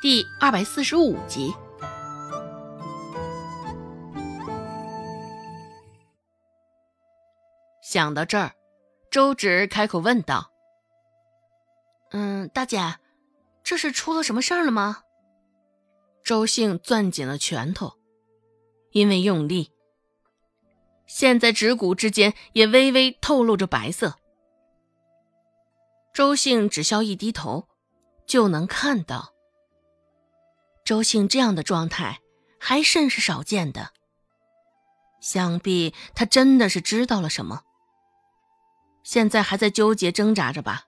第二百四十五集。想到这儿，周芷开口问道：“嗯，大姐，这是出了什么事儿了吗？”周兴攥紧了拳头，因为用力，现在指骨之间也微微透露着白色。周兴只需要一低头，就能看到。周兴这样的状态还甚是少见的，想必他真的是知道了什么，现在还在纠结挣扎着吧。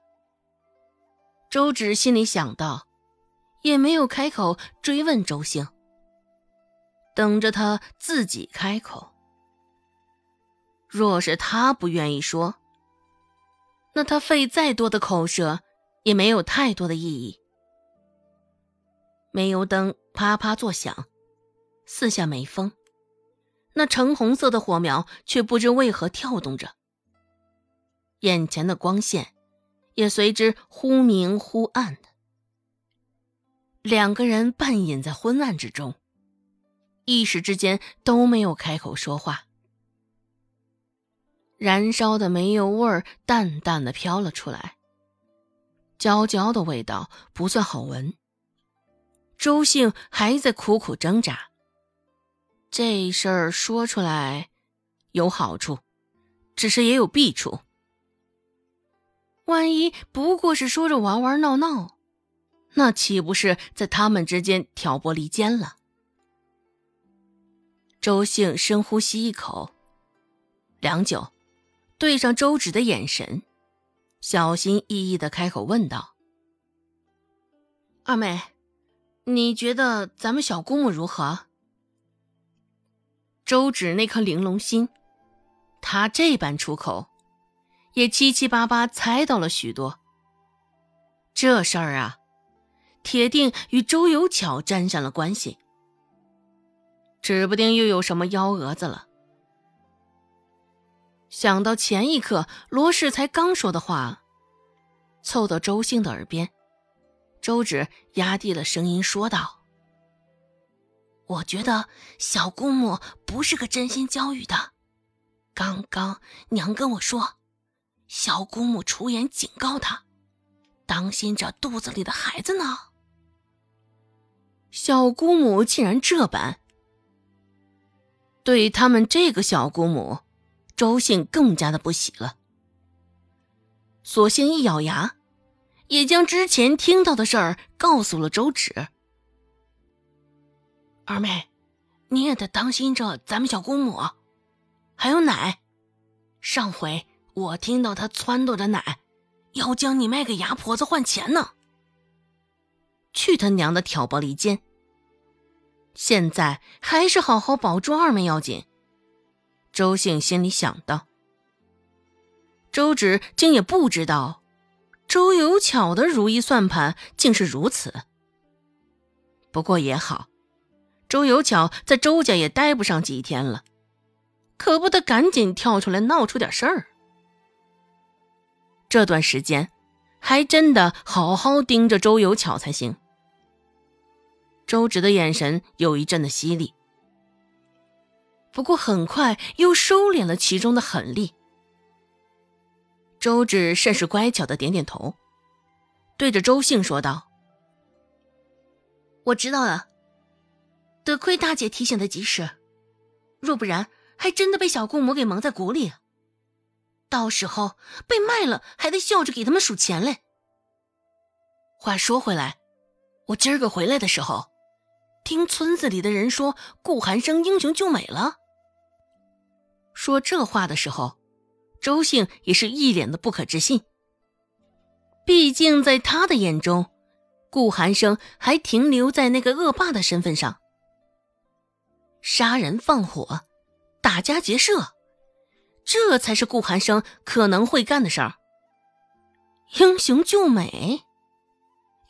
周芷心里想到，也没有开口追问周兴，等着他自己开口。若是他不愿意说，那他费再多的口舌也没有太多的意义。煤油灯啪啪作响，四下没风，那橙红色的火苗却不知为何跳动着。眼前的光线也随之忽明忽暗的，两个人半隐在昏暗之中，一时之间都没有开口说话。燃烧的煤油味儿淡淡的飘了出来，焦焦的味道不算好闻。周兴还在苦苦挣扎。这事儿说出来有好处，只是也有弊处。万一不过是说着玩玩闹闹，那岂不是在他们之间挑拨离间了？周兴深呼吸一口，良久，对上周芷的眼神，小心翼翼的开口问道：“二妹。”你觉得咱们小姑母如何？周芷那颗玲珑心，她这般出口，也七七八八猜到了许多。这事儿啊，铁定与周有巧沾上了关系，指不定又有什么幺蛾子了。想到前一刻罗氏才刚说的话，凑到周兴的耳边。周芷压低了声音说道：“我觉得小姑母不是个真心教育的。刚刚娘跟我说，小姑母出言警告她，当心着肚子里的孩子呢。小姑母竟然这般，对他们这个小姑母，周兴更加的不喜了。索性一咬牙。”也将之前听到的事儿告诉了周芷。二妹，你也得当心着咱们小姑母，还有奶。上回我听到她撺掇着奶，要将你卖给牙婆子换钱呢。去他娘的挑拨离间！现在还是好好保住二妹要紧。周兴心里想到。周芷竟也不知道。周有巧的如意算盘竟是如此。不过也好，周有巧在周家也待不上几天了，可不得赶紧跳出来闹出点事儿。这段时间，还真的好好盯着周有巧才行。周芷的眼神有一阵的犀利，不过很快又收敛了其中的狠厉。周芷甚是乖巧的点点头，对着周兴说道：“我知道了，得亏大姐提醒的及时，若不然，还真的被小姑母给蒙在鼓里。到时候被卖了，还得笑着给他们数钱嘞。话说回来，我今儿个回来的时候，听村子里的人说顾寒生英雄救美了。说这话的时候。”周兴也是一脸的不可置信。毕竟在他的眼中，顾寒生还停留在那个恶霸的身份上，杀人放火、打家劫舍，这才是顾寒生可能会干的事儿。英雄救美，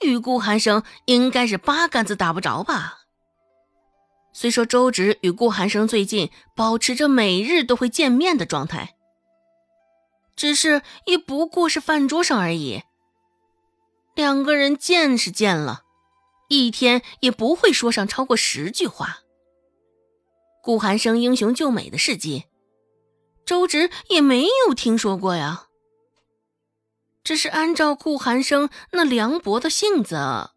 与顾寒生应该是八竿子打不着吧？虽说周芷与顾寒生最近保持着每日都会见面的状态。只是也不过是饭桌上而已。两个人见是见了，一天也不会说上超过十句话。顾寒生英雄救美的事迹，周芷也没有听说过呀。只是按照顾寒生那凉薄的性子，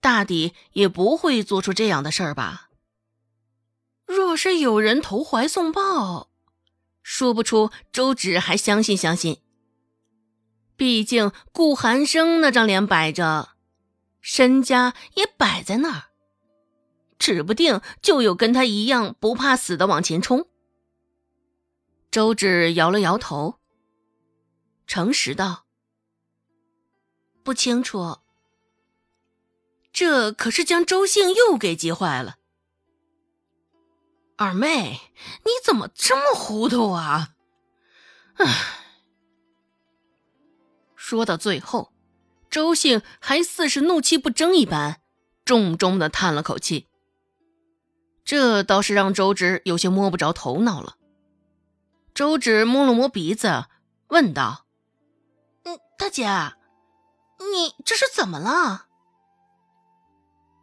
大抵也不会做出这样的事儿吧。若是有人投怀送抱，说不出周芷还相信相信。毕竟顾寒生那张脸摆着，身家也摆在那儿，指不定就有跟他一样不怕死的往前冲。周芷摇了摇头，诚实道：“不清楚。”这可是将周姓又给急坏了。二妹，你怎么这么糊涂啊？唉。说到最后，周兴还似是怒气不争一般，重重的叹了口气。这倒是让周芷有些摸不着头脑了。周芷摸了摸鼻子，问道：“嗯，大姐，你这是怎么了？”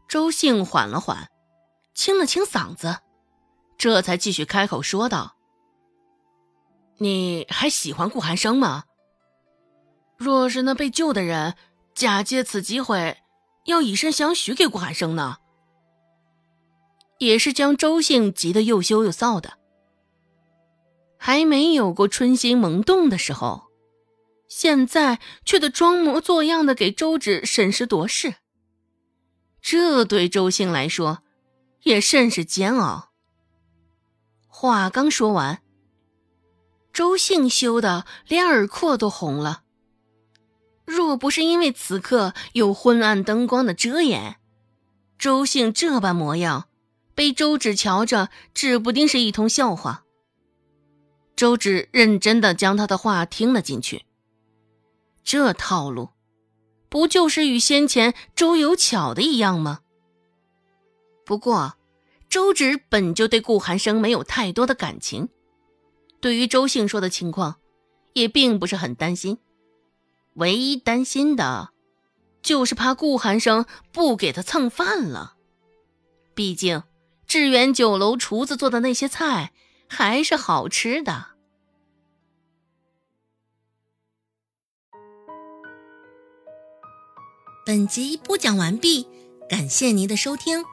周兴缓了缓，清了清嗓子，这才继续开口说道：“你还喜欢顾寒生吗？”若是那被救的人假借此机会要以身相许给顾寒生呢？也是将周兴急得又羞又臊的。还没有过春心萌动的时候，现在却得装模作样的给周芷审时度势，这对周兴来说也甚是煎熬。话刚说完，周兴羞得连耳廓都红了。若不是因为此刻有昏暗灯光的遮掩，周兴这般模样，被周芷瞧着，指不定是一通笑话。周芷认真的将他的话听了进去。这套路，不就是与先前周有巧的一样吗？不过，周芷本就对顾寒生没有太多的感情，对于周兴说的情况，也并不是很担心。唯一担心的，就是怕顾寒生不给他蹭饭了。毕竟，致远酒楼厨子做的那些菜还是好吃的。本集播讲完毕，感谢您的收听。